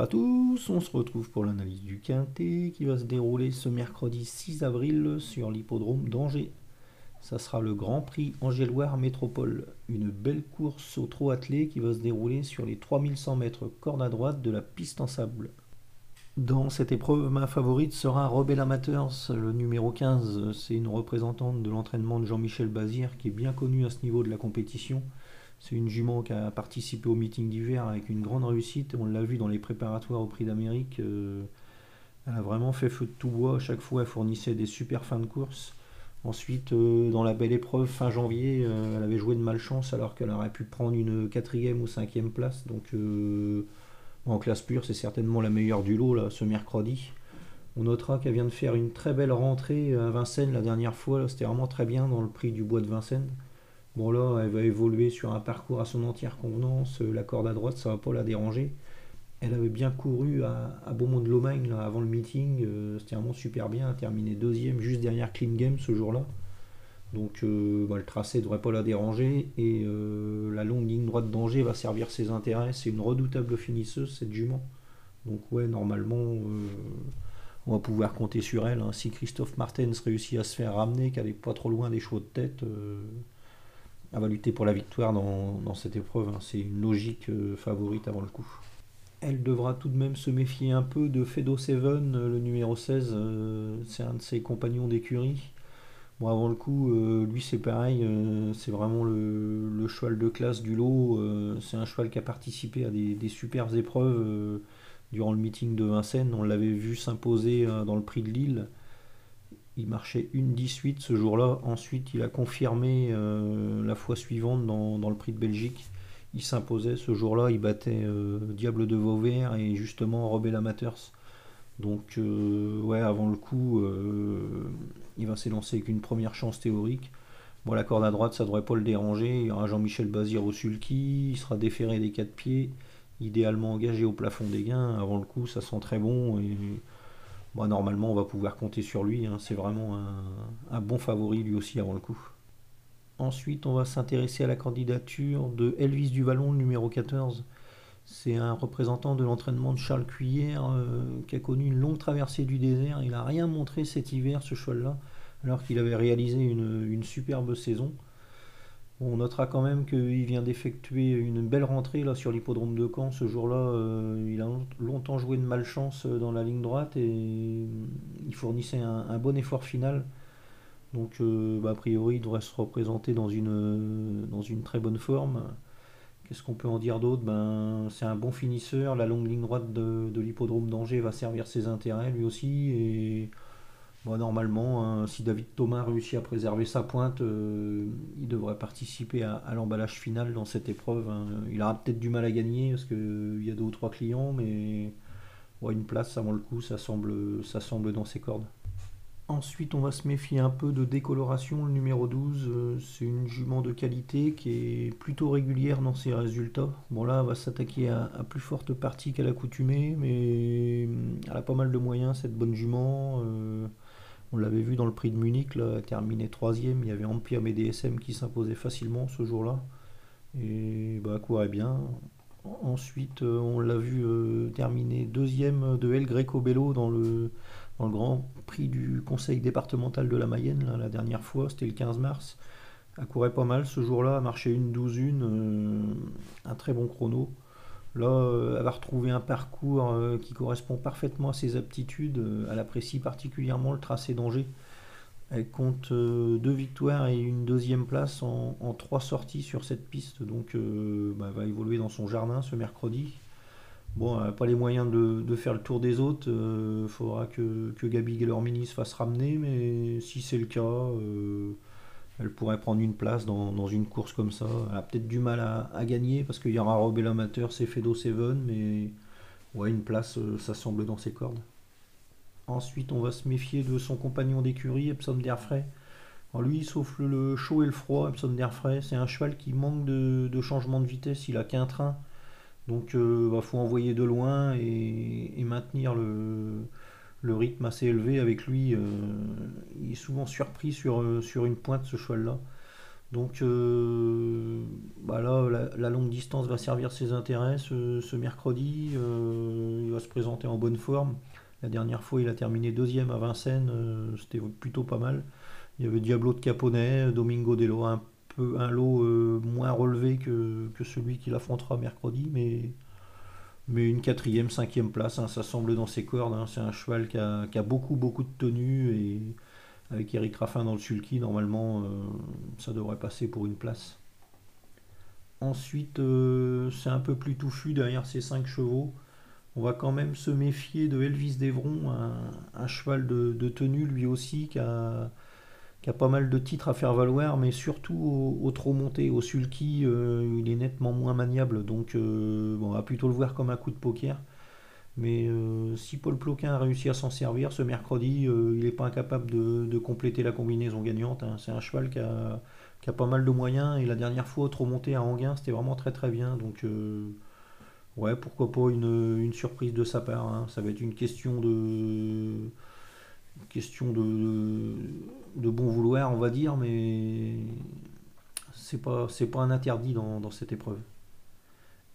À tous, on se retrouve pour l'analyse du Quintet qui va se dérouler ce mercredi 6 avril sur l'hippodrome d'Angers. Ça sera le Grand Prix Angéloire Métropole, une belle course au trot attelé qui va se dérouler sur les 3100 mètres corde à droite de la piste en sable. Dans cette épreuve, ma favorite sera Rebel Amateurs, le numéro 15. C'est une représentante de l'entraînement de Jean-Michel Bazir qui est bien connue à ce niveau de la compétition. C'est une jument qui a participé au meeting d'hiver avec une grande réussite. On l'a vu dans les préparatoires au Prix d'Amérique. Euh, elle a vraiment fait feu de tout bois. À chaque fois, elle fournissait des super fins de course. Ensuite, euh, dans la belle épreuve fin janvier, euh, elle avait joué de malchance alors qu'elle aurait pu prendre une quatrième ou cinquième place. Donc, en classe pure, c'est certainement la meilleure du lot là, ce mercredi. On notera qu'elle vient de faire une très belle rentrée à Vincennes la dernière fois. C'était vraiment très bien dans le prix du bois de Vincennes. Bon là, elle va évoluer sur un parcours à son entière convenance. Euh, la corde à droite, ça va pas la déranger. Elle avait bien couru à, Beaumont de Lomagne avant le meeting. Euh, c'était vraiment super bien. Terminé deuxième juste derrière Clean Game ce jour-là. Donc euh, bah, le tracé ne devrait pas la déranger. Et la longue ligne droite d'Angers va servir ses intérêts. C'est une redoutable finisseuse cette jument. Donc ouais, normalement, on va pouvoir compter sur elle. Hein. Si Christophe Martens réussit à se faire ramener, qu'elle n'est pas trop loin des chevaux de tête va lutter pour la victoire dans, cette épreuve. Hein. C'est une logique euh, favorite avant le coup. Elle devra tout de même se méfier un peu de Fedo Seven, euh, le numéro 16. Euh, c'est un de ses compagnons d'écurie. Bon, avant le coup, lui c'est pareil, c'est vraiment le, cheval de classe du lot. c'est un cheval qui a participé à des superbes épreuves durant le meeting de Vincennes. On l'avait vu s'imposer dans le prix de Lille. Il marchait une 18 ce jour-là. Ensuite, il a confirmé euh, la fois suivante dans, le prix de Belgique. Il s'imposait ce jour-là. Il battait euh, Diable de Vauvert et justement Rebel Amateurs. Donc, euh, ouais, avant le coup, il va s'élancer avec une première chance théorique. Bon, la corde à droite, ça devrait pas le déranger. Il y aura Jean-Michel Bazir au sulky. Il sera déféré des quatre pieds. Idéalement engagé au plafond des gains. Avant le coup, ça sent très bon. Et normalement, on va pouvoir compter sur lui. Hein. C'est vraiment un, bon favori lui aussi avant le coup. Ensuite, on va s'intéresser à la candidature de Elvis Duvallon, numéro 14. C'est un représentant de l'entraînement de Charles Cuillère euh, qui a connu une longue traversée du désert. Il n'a rien montré cet hiver, ce cheval-là, alors qu'il avait réalisé une superbe saison. On notera quand même qu'il vient d'effectuer une belle rentrée sur l'hippodrome de Caen. Ce jour-là, euh, il a longtemps joué de malchance euh, dans la ligne droite et euh, il fournissait un, bon effort final. Donc, bah, a priori, il devrait se représenter dans une, très bonne forme. Qu'est-ce qu'on peut en dire d'autre? Ben, C'est un bon finisseur. La longue ligne droite de, l'hippodrome d'Angers va servir ses intérêts lui aussi. Normalement, hein, si David Thomas réussit à préserver sa pointe, euh, il devrait participer à, l'emballage final dans cette épreuve. Hein. Il aura peut-être du mal à gagner parce qu'il y a deux ou trois clients, mais une place avant le coup, ça semble, ça semble dans ses cordes. Ensuite, on va se méfier un peu de décoloration. Le numéro 12, euh, c'est une jument de qualité qui est plutôt régulière dans ses résultats. Bon, là, elle va s'attaquer à, plus forte partie qu'à l'accoutumée, mais elle a pas mal de moyens, cette bonne jument. On l'avait vu dans le prix de Munich, là, terminé troisième. Il y avait Ampiam et DSM qui s'imposaient facilement ce jour-là. Et bah, courait bien. Ensuite, euh, on l'a vu euh, terminer deuxième de El Greco Bello dans le, dans le Grand Prix du Conseil départemental de la Mayenne, la dernière fois, c'était le 15 mars. Elle courait pas mal ce jour-là, a marché une douzaine, euh, un très bon chrono. Là, euh, elle va retrouver un parcours euh, qui correspond parfaitement à ses aptitudes. Euh, elle apprécie particulièrement le tracé d'Angers. Elle compte deux victoires et une deuxième place en, trois sorties sur cette piste. Donc, bah, elle va évoluer dans son jardin ce mercredi. Bon, elle n'a pas les moyens de, faire le tour des autres. Il faudra que, que Gabi Guelormini se fasse ramener. Mais si c'est le cas, elle pourrait prendre une place dans, une course comme ça. Elle a peut-être du mal à, gagner parce qu'il y aura Robel Amateur, c'est Fedo Seven, mais ouais, une place, euh, ça semble dans ses cordes. Ensuite, on va se méfier de son compagnon d'écurie, Epsom d'Airfray. lui, sauf le, chaud et le froid, Epsom d'Airfray, c'est un cheval qui manque de, changement de vitesse, il a qu'un train. Donc, il euh, bah, faut envoyer de loin et maintenir le, le rythme assez élevé avec lui. Euh, il est souvent surpris sur, euh, sur une pointe, ce cheval-là. Donc euh, bah la, longue distance va servir ses intérêts ce, mercredi. Euh, il va se présenter en bonne forme. La dernière fois, il a terminé deuxième à Vincennes. C'était plutôt pas mal. Il y avait Diablo de Caponnet, Domingo Dello, un, peu, un lot moins relevé que, celui qu'il affrontera mercredi, mais, mais une quatrième, cinquième place, hein, ça semble dans ses cordes. Hein. C'est un cheval qui a, beaucoup, beaucoup de tenue et avec Eric Raffin dans le sulky, normalement, euh, ça devrait passer pour une place. Ensuite, euh, c'est un peu plus touffu derrière ces 5 chevaux. On va quand même se méfier de Elvis Devron, un, cheval de, tenue lui aussi, qui a, pas mal de titres à faire valoir, mais surtout au, trop monté, au sulky, euh, il est nettement moins maniable. Donc, on va plutôt le voir comme un coup de poker. Mais euh, si Paul Ploquin a réussi à s'en servir ce mercredi, euh, il n'est pas incapable de, compléter la combinaison gagnante. Hein. C'est un cheval qui a, pas mal de moyens et la dernière fois, trop monté à Anguin, c'était vraiment très très bien. Donc, euh, ouais, pourquoi pas une, surprise de sa part. Hein. Ça va être une question de question de, de, bon vouloir, on va dire, mais c'est pas, pas un interdit dans cette épreuve.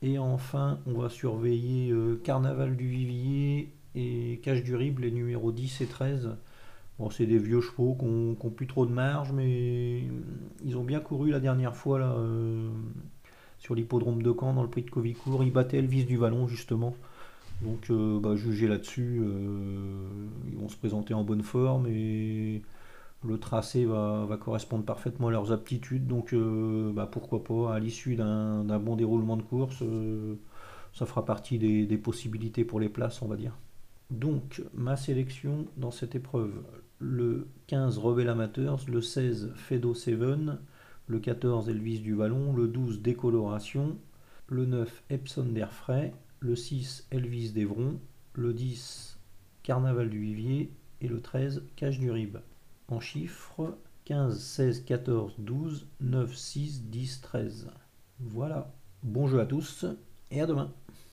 Et enfin, on va surveiller euh, Carnaval du Vivier et Cache du Rib, les numéros 10 et 13. Bon, c'est des vieux chevaux qui n'ont plus trop de marge, mais ils ont bien couru la dernière fois là, euh, sur l'hippodrome de Caen dans le prix de Covicourt. Ils battaient Elvis du Vallon justement. Donc, euh, bah, là-dessus, ils vont se présenter en bonne forme et le tracé va, correspondre parfaitement à leurs aptitudes. Donc euh, bah, pourquoi pas, à l'issue d'un bon déroulement de course, euh, ça fera partie des, possibilités pour les places, on va dire. Donc ma sélection dans cette épreuve, le 15 Rebel Amateurs, le 16 Fedo Seven, le 14 Elvis du Vallon, le 12 Décoloration, le 9 Epson d'Airfray, le 6 Elvis d'Evron, le 10 Carnaval du Vivier et le 13 Cache du Rib en chiffres 15, 16, 14, 12, 9, 6, 10, 13. Voilà. Bon jeu à tous et à demain.